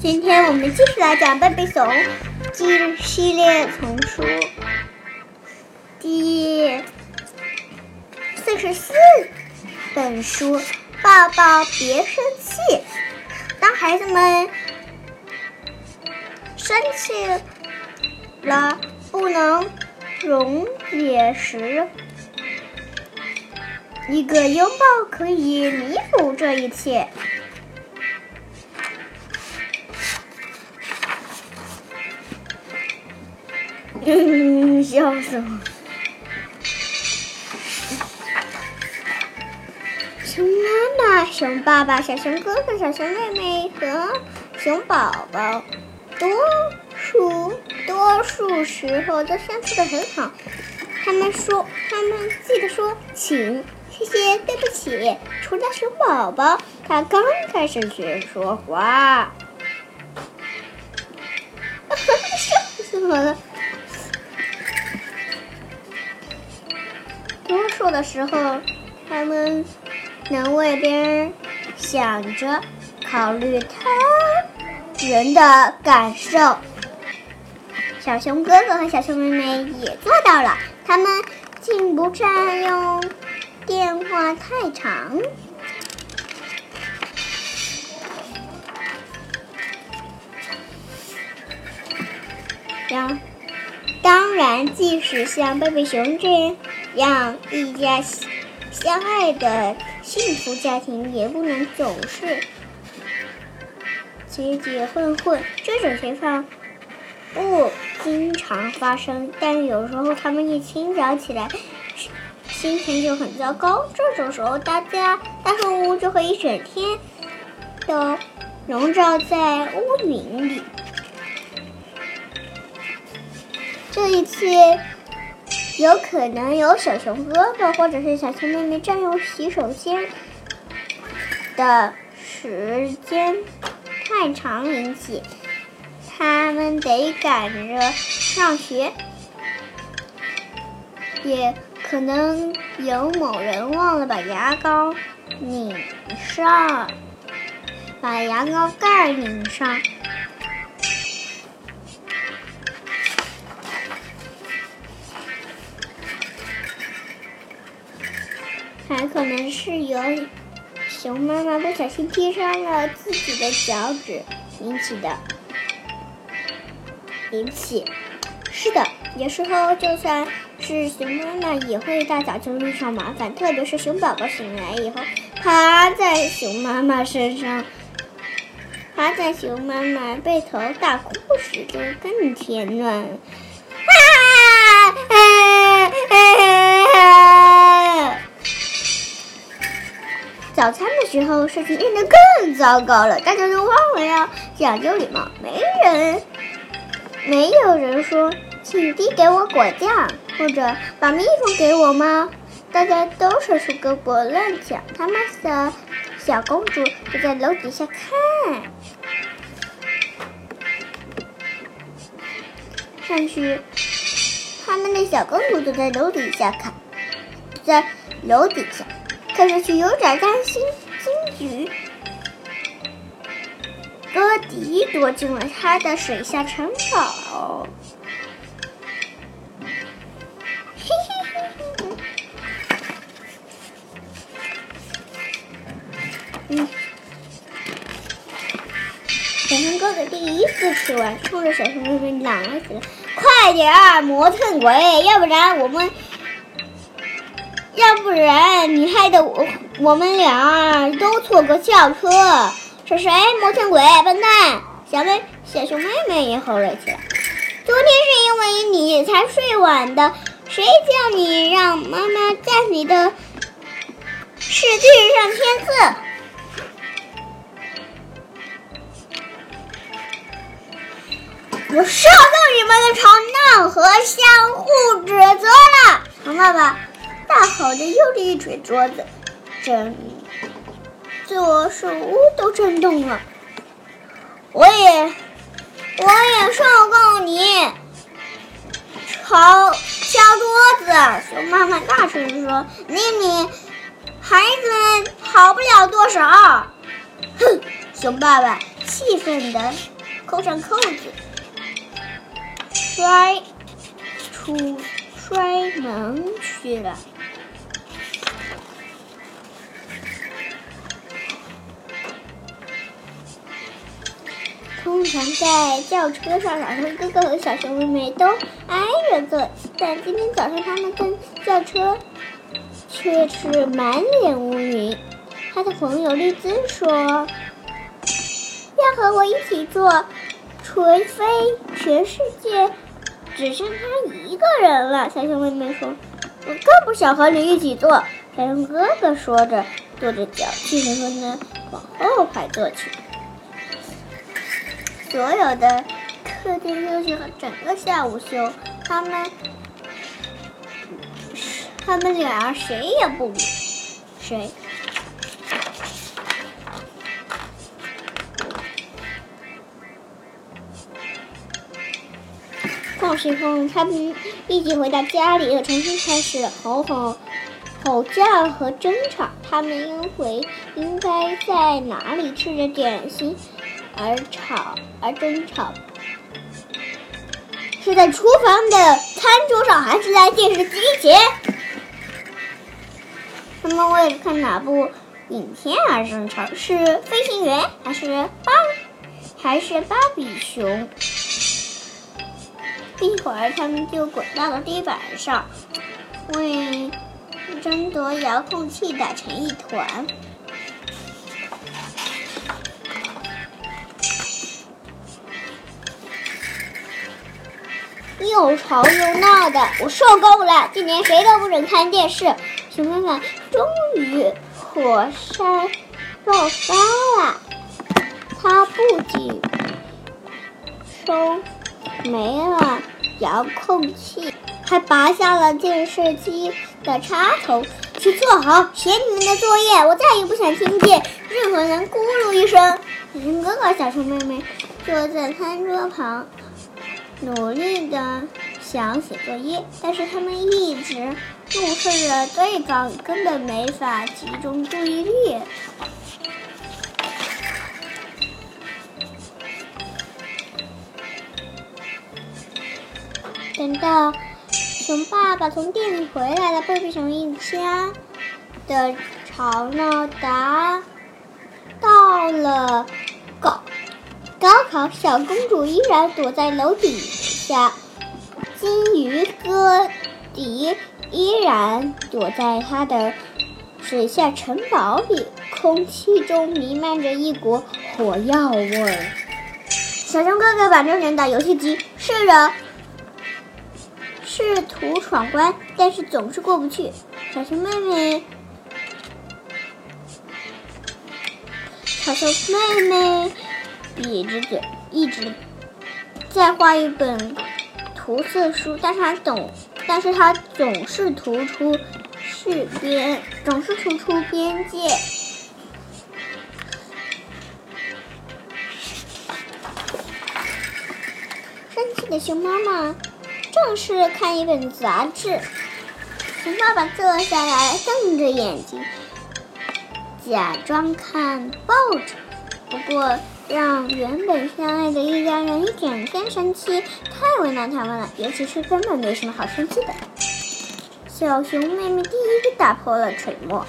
今天我们继续来讲《贝贝熊》记系列丛书第四十四本书。抱抱，别生气。当孩子们生气了，不能溶解时，一个拥抱可以弥补这一切。嗯，笑死我！熊妈妈、熊爸爸、小熊哥哥、小熊妹妹和熊宝宝，多数多数时候都相处的很好。他们说，他们记得说，请、谢谢、对不起。除了熊宝宝，他刚开始学说话，笑死我了。的时候，他们能为别人想着、考虑他人的感受。小熊哥哥和小熊妹妹也做到了，他们竟不占用电话太长。当当然，即使像贝贝熊这样让一家相爱的幸福家庭，也不能总是结结混混。这种情况不经常发生，但有时候他们一清早起来，心情就很糟糕。这种时候，大家大树屋就会一整天都笼罩在乌云里。这一切有可能有小熊哥哥或者是小熊妹妹占用洗手间的时间太长引起，他们得赶着上学，也可能有某人忘了把牙膏拧上，把牙膏盖拧上。还可能是由熊妈妈不小心踢伤了自己的脚趾引起的。引起，是的，有时候就算是熊妈妈也会大早就遇上麻烦，特别是熊宝宝醒来以后，趴在熊妈妈身上，趴在熊妈妈背头大哭时就更添乱了。早餐的时候，事情变得更糟糕了。大家都忘了要讲究礼貌，没人，没有人说“请递给我果酱”或者“把蜜蜂给我吗”。大家都是出胳膊乱讲。他们的小公主就在楼底下看，上去。他们的小公主就在楼底下看，在楼底下。看上去有点担心金鱼哥迪躲进了他的水下城堡。嘿嘿嘿嘿嗯，小熊哥哥第一次吃完，冲着小熊妹妹嚷了起来：“快点儿，磨蹭鬼！要不然我们……”要不然你害得我我们俩都错过校车。是谁？磨蹭鬼，笨蛋！小妹小熊妹妹也吼了起来。昨天是因为你才睡晚的，谁叫你让妈妈在你的试卷上签字？我受够你们的吵闹和相互指责了，熊爸爸。大吼着，用力一捶桌子，整座树屋都震动了。我也，我也受够你吵敲桌子！熊妈妈大声说：“妮妮，孩子们好不了多少。”哼！熊爸爸气愤的扣上扣子，摔出摔门去了。通常在轿车上，小熊哥哥和小熊妹妹都挨着坐，但今天早上他们跟轿车却是满脸乌云。他的朋友丽兹说：“要和我一起坐，除非全世界只剩他一个人了。”小熊妹妹说：“我更不想和你一起坐。”小熊哥哥说着，跺着脚，气愤愤地往后排坐去。所有的客厅休息和整个下午休，他们他们俩谁也不理谁。放学后，他们一起回到家里，又重新开始吼吼吼叫和争吵。他们应回应该在哪里吃着点心而吵而争吵，是在厨房的餐桌上，还是在电视机前？他们为了看哪部影片而争吵，是《飞行员》还是芭还是芭比熊？一会儿，他们就滚到了地板上，为争夺遥控器打成一团，又吵又闹的，我受够了！今年谁都不准看电视。熊妈妈终于火山爆发了，它不仅收。没了遥控器，还拔下了电视机的插头。去做好写你们的作业，我再也不想听见任何人咕噜一声。小熊哥哥、小熊妹妹坐在餐桌旁，努力的想写作业，但是他们一直怒视着对方，根本没法集中注意力。等到熊爸爸从店里回来了，贝贝熊一家的吵闹达到了高考，小公主依然躲在楼底下，金鱼哥迪依然躲在他的水下城堡里，空气中弥漫着一股火药味儿。小熊哥哥把这人打游戏机，试着。试图闯关，但是总是过不去。小熊妹妹，小熊妹妹瘪着嘴，一直在画一本涂色书，但是她总，但是他总是涂出是边，总是涂出边界。生气的熊妈妈。正是看一本杂志，熊爸爸坐下来，瞪着眼睛，假装看报纸。不过，让原本相爱的一家人一点更生气，太为难他们了。尤其是根本没什么好生气的。小熊妹妹第一个打破了沉默。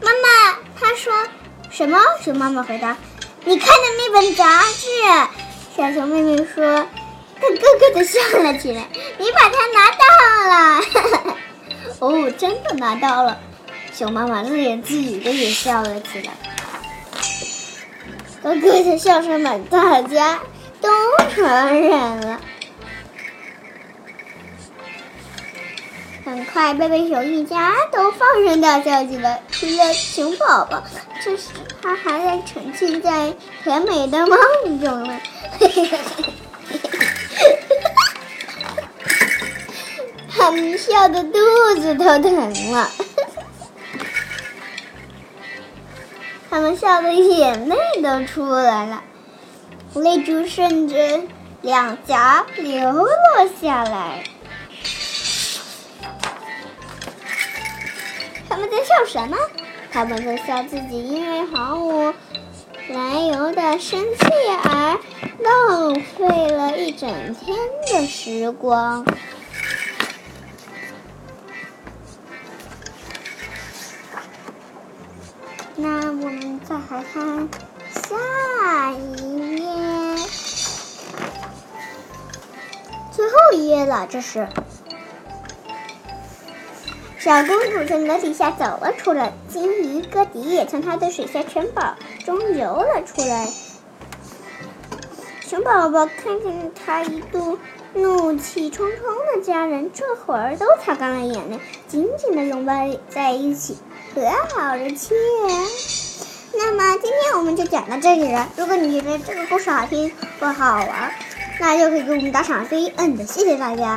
妈妈，她说什么？熊妈妈回答。你看的那本杂志，小熊妹妹说，她咯咯的笑了起来。你把它拿到了，哦，真的拿到了。熊妈妈连自己的也笑了起来，哥哥的笑声把大家都传染了。很快，贝贝熊一家都放声大笑起来，除了熊宝宝，这时他还在沉浸在甜美的梦中呢。他们笑的肚子都疼了，他们笑的眼泪都出来了，泪珠顺着两颊流落下来。他们在笑什么？他们在笑自己因为毫无来由的生气而浪费了一整天的时光。那我们再来看下一页，最后一页了，这是。小公主从楼底下走了出来，金鱼哥迪也从她的水下城堡中游了出来。熊宝宝看见他一度怒气冲冲的家人，这会儿都擦干了眼泪，紧紧的拥抱在一起，和好了亲。那么今天我们就讲到这里了。如果你觉得这个故事好听或好玩，那就可以给我们打赏 C N 的，谢谢大家。